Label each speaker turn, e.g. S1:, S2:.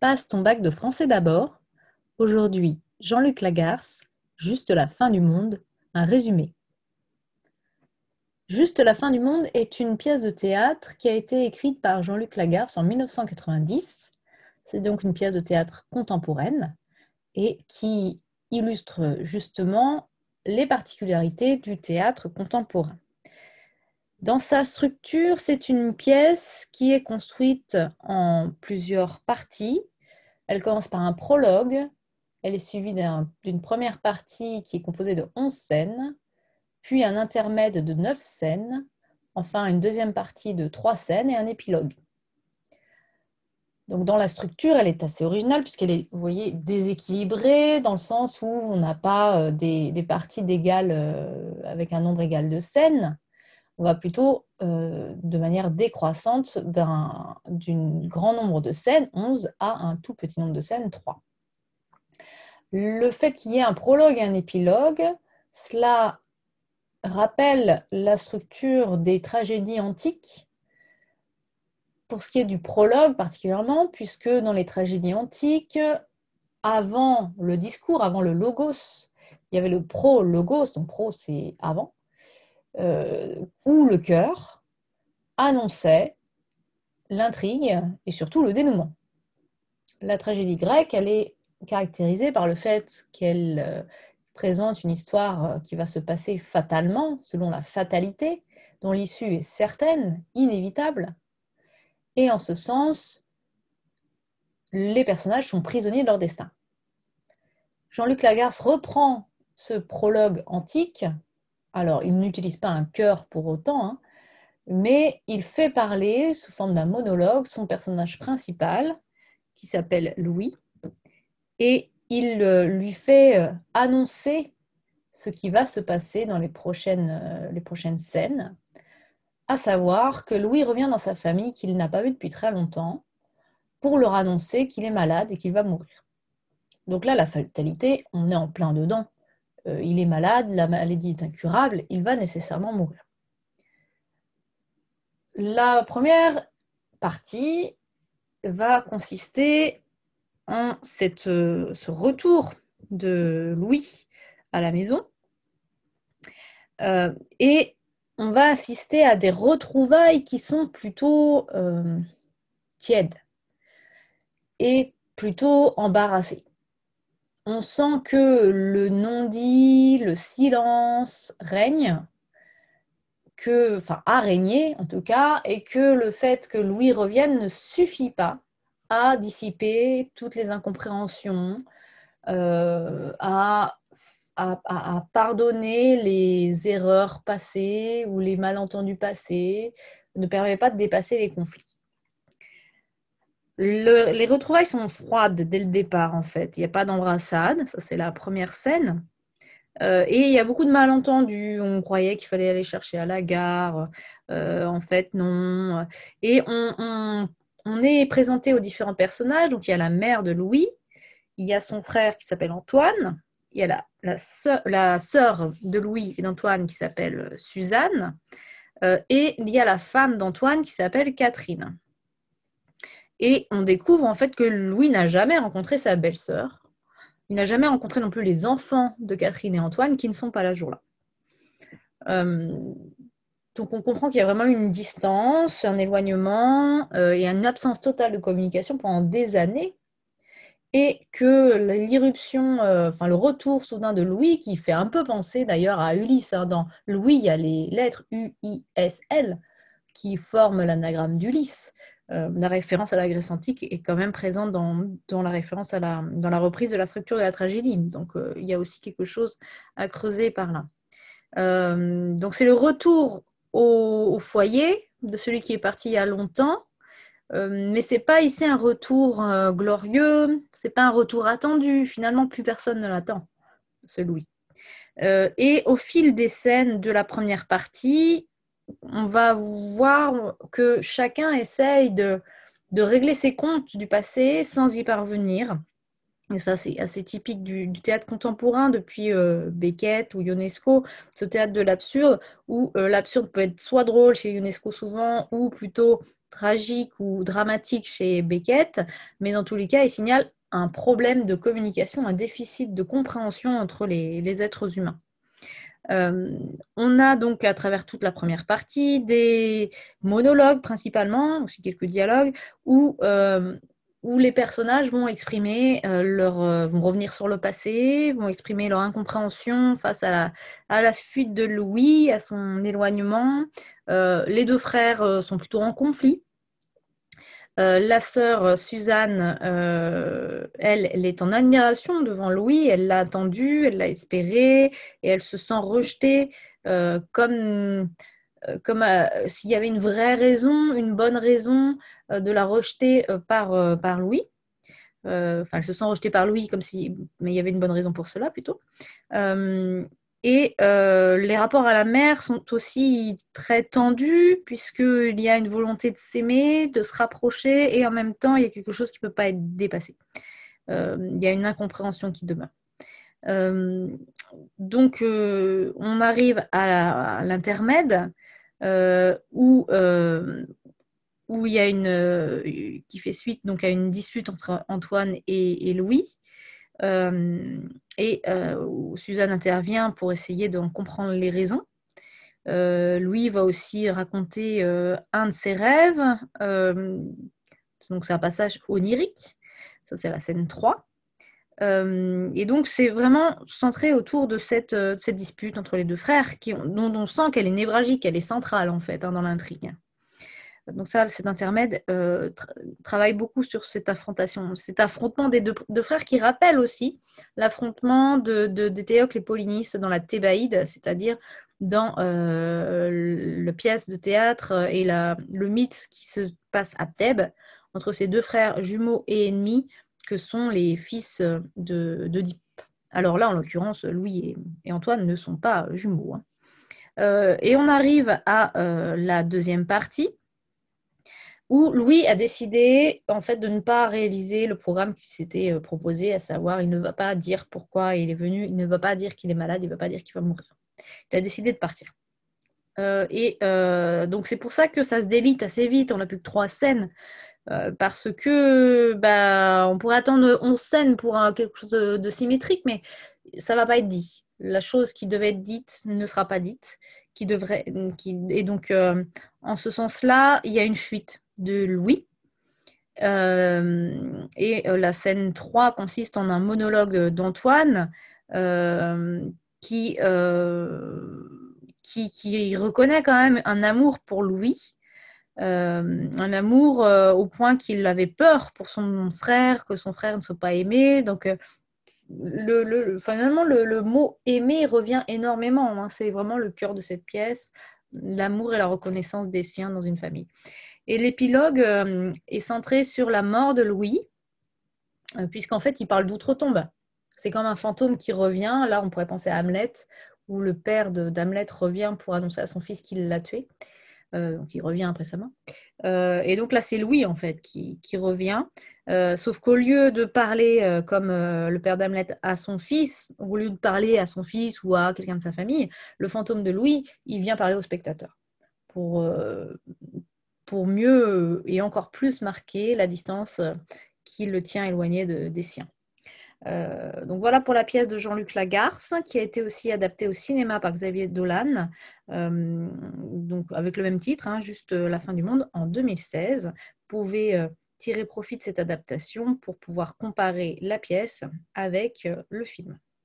S1: Passe ton bac de français d'abord. Aujourd'hui, Jean-Luc Lagarce, Juste la fin du monde, un résumé. Juste la fin du monde est une pièce de théâtre qui a été écrite par Jean-Luc Lagarce en 1990. C'est donc une pièce de théâtre contemporaine et qui illustre justement les particularités du théâtre contemporain. Dans sa structure, c'est une pièce qui est construite en plusieurs parties. Elle commence par un prologue, elle est suivie d'une première partie qui est composée de 11 scènes, puis un intermède de 9 scènes, enfin une deuxième partie de 3 scènes et un épilogue. Donc dans la structure, elle est assez originale puisqu'elle est, vous déséquilibrée dans le sens où on n'a pas euh, des, des parties d'égales euh, avec un nombre égal de scènes, on va plutôt, euh, de manière décroissante, d'un grand nombre de scènes, 11, à un tout petit nombre de scènes, 3. Le fait qu'il y ait un prologue et un épilogue, cela rappelle la structure des tragédies antiques, pour ce qui est du prologue particulièrement, puisque dans les tragédies antiques, avant le discours, avant le logos, il y avait le pro-logos, donc pro c'est avant, euh, où le cœur annonçait l'intrigue et surtout le dénouement. La tragédie grecque, elle est caractérisée par le fait qu'elle euh, présente une histoire euh, qui va se passer fatalement, selon la fatalité, dont l'issue est certaine, inévitable. Et en ce sens, les personnages sont prisonniers de leur destin. Jean-Luc Lagarce reprend ce prologue antique alors, il n'utilise pas un cœur pour autant, hein, mais il fait parler, sous forme d'un monologue, son personnage principal, qui s'appelle Louis, et il euh, lui fait euh, annoncer ce qui va se passer dans les prochaines, euh, les prochaines scènes, à savoir que Louis revient dans sa famille qu'il n'a pas vue depuis très longtemps, pour leur annoncer qu'il est malade et qu'il va mourir. Donc là, la fatalité, on est en plein dedans. Euh, il est malade, la maladie est incurable, il va nécessairement mourir. La première partie va consister en euh, ce retour de Louis à la maison. Euh, et on va assister à des retrouvailles qui sont plutôt tièdes et plutôt embarrassées on sent que le non-dit, le silence règne, que, enfin, a régné en tout cas, et que le fait que Louis revienne ne suffit pas à dissiper toutes les incompréhensions, euh, à, pardonner les erreurs passées ou les malentendus passés, ne permet pas de dépasser les conflits les retrouvailles sont froides dès le départ, en fait. Il n'y a pas d'embrassade, ça c'est la première scène. Euh, et il y a beaucoup de malentendus. On croyait qu'il fallait aller chercher à la gare. Euh, en fait, non. Et on, est présenté aux différents personnages. Donc, il y a la mère de Louis, il y a son frère qui s'appelle Antoine, il y a la, la, sœur, de Louis et d'Antoine qui s'appelle Suzanne, euh, et il y a la femme d'Antoine qui s'appelle Catherine. Et on découvre en fait que Louis n'a jamais rencontré sa belle-sœur. Il n'a jamais rencontré non plus les enfants de Catherine et Antoine qui ne sont pas là jour-là. Euh, donc on comprend qu'il y a vraiment une distance, un éloignement euh, et une absence totale de communication pendant des années. Et que l'irruption, euh, enfin le retour soudain de Louis, qui fait un peu penser d'ailleurs à Ulysse, hein, dans Louis, il y a les lettres U-I-S-L qui forment l'anagramme d'Ulysse. Euh, la référence à la Grèce antique est quand même présente dans, la référence à la, dans la reprise de la structure de la tragédie. Donc euh, il y a aussi quelque chose à creuser par là. Euh, donc c'est le retour au, foyer de celui qui est parti il y a longtemps, mais c'est pas ici un retour glorieux, c'est pas un retour attendu. Finalement, plus personne ne l'attend, ce Louis. et au fil des scènes de la première partie, on va voir que chacun essaye de, régler ses comptes du passé sans y parvenir. et ça c'est assez typique du, théâtre contemporain depuis euh, Beckett ou Ionesco, ce théâtre de l'absurde, où euh, l'absurde peut être soit drôle chez Ionesco souvent, ou plutôt tragique ou dramatique chez Beckett, mais dans tous les cas, il signale un problème de communication, un déficit de compréhension entre les, êtres humains. Euh, on a donc à travers toute la première partie des monologues principalement, aussi quelques dialogues, où où les personnages vont exprimer euh, leur, euh, vont revenir sur le passé, vont exprimer leur incompréhension face à la, à la fuite de Louis, à son éloignement. Euh, les deux frères sont plutôt en conflit. La sœur Suzanne, elle, elle est en admiration devant Louis, elle l'a attendu, elle l'a espéré, et elle se sent rejetée comme euh, comme euh, s'il y avait une vraie raison, une bonne raison euh, de la rejeter par, par Louis. Enfin, elle se sent rejetée par Louis comme si, mais il y avait une bonne raison pour cela plutôt. Et les rapports à la mère sont aussi très tendus, puisqu'il y a une volonté de s'aimer, de se rapprocher, et en même temps, il y a quelque chose qui ne peut pas être dépassé. il y a une incompréhension qui demeure. donc, on arrive à l'intermède euh, où, euh, où il y a une euh, qui fait suite donc à une dispute entre Antoine et, Louis. Et où Suzanne intervient pour essayer d'en comprendre les raisons. Louis va aussi raconter un de ses rêves. donc c'est un passage onirique. Ça c'est la scène 3. Euh, et donc, c'est vraiment centré autour de cette, euh, dispute entre les deux frères, dont, on sent qu'elle est névralgique, elle est centrale en fait hein, dans l'intrigue. Donc ça, cet intermède euh, travaille beaucoup sur cette affrontation, cet affrontement des deux, frères qui rappelle aussi l'affrontement de, et Polynice dans la Thébaïde, c'est-à-dire dans euh, la pièce de théâtre et le mythe qui se passe à Thèbes entre ces deux frères jumeaux et ennemis que sont les fils de. Alors là, en l'occurrence, Louis et, Antoine ne sont pas jumeaux. Hein. Euh, et on arrive à la deuxième partie où Louis a décidé en fait de ne pas réaliser le programme qui s'était euh, proposé, à savoir il ne va pas dire pourquoi il est venu, il ne va pas dire qu'il est malade, il ne va pas dire qu'il va mourir. Il a décidé de partir. et donc c'est pour ça que ça se délite assez vite. On n'a plus que trois scènes euh, parce que bah, on pourrait attendre 11 scènes pour quelque chose de, symétrique, mais ça va pas être dit. La chose qui devait être dite ne sera pas dite. Qui devrait, qui, et donc, euh, en ce sens-là, il y a une fuite de Louis. Euh, et la scène 3 consiste en un monologue d'Antoine qui, qui, qui, reconnaît quand même un amour pour Louis, euh, un amour euh, au point qu'il avait peur pour son frère, que son frère ne soit pas aimé. Donc, euh, le, finalement, le, mot aimer revient énormément. Hein. C'est vraiment le cœur de cette pièce, l'amour et la reconnaissance des siens dans une famille. Et l'épilogue est centré sur la mort de Louis, puisqu'en fait, il parle d'outre-tombe. C'est comme un fantôme qui revient. Là, on pourrait penser à Hamlet, où le père d'Hamlet revient pour annoncer à son fils qu'il l'a tué. Euh, donc il revient après sa mort. Euh, et donc là, c'est Louis en fait qui, revient, euh, sauf qu'au lieu de parler comme le père d'Hamlet à son fils, au lieu de parler à son fils ou à quelqu'un de sa famille, le fantôme de Louis, il vient parler au spectateur pour, pour mieux et encore plus marquer la distance qui le tient éloigné des siens. Euh, donc voilà pour la pièce de Jean-Luc Lagarce, qui a été aussi adaptée au cinéma par Xavier Dolan, euh, avec le même titre, hein, juste euh, La fin du monde, en 2016. Vous pouvez tirer profit de cette adaptation pour pouvoir comparer la pièce avec le film.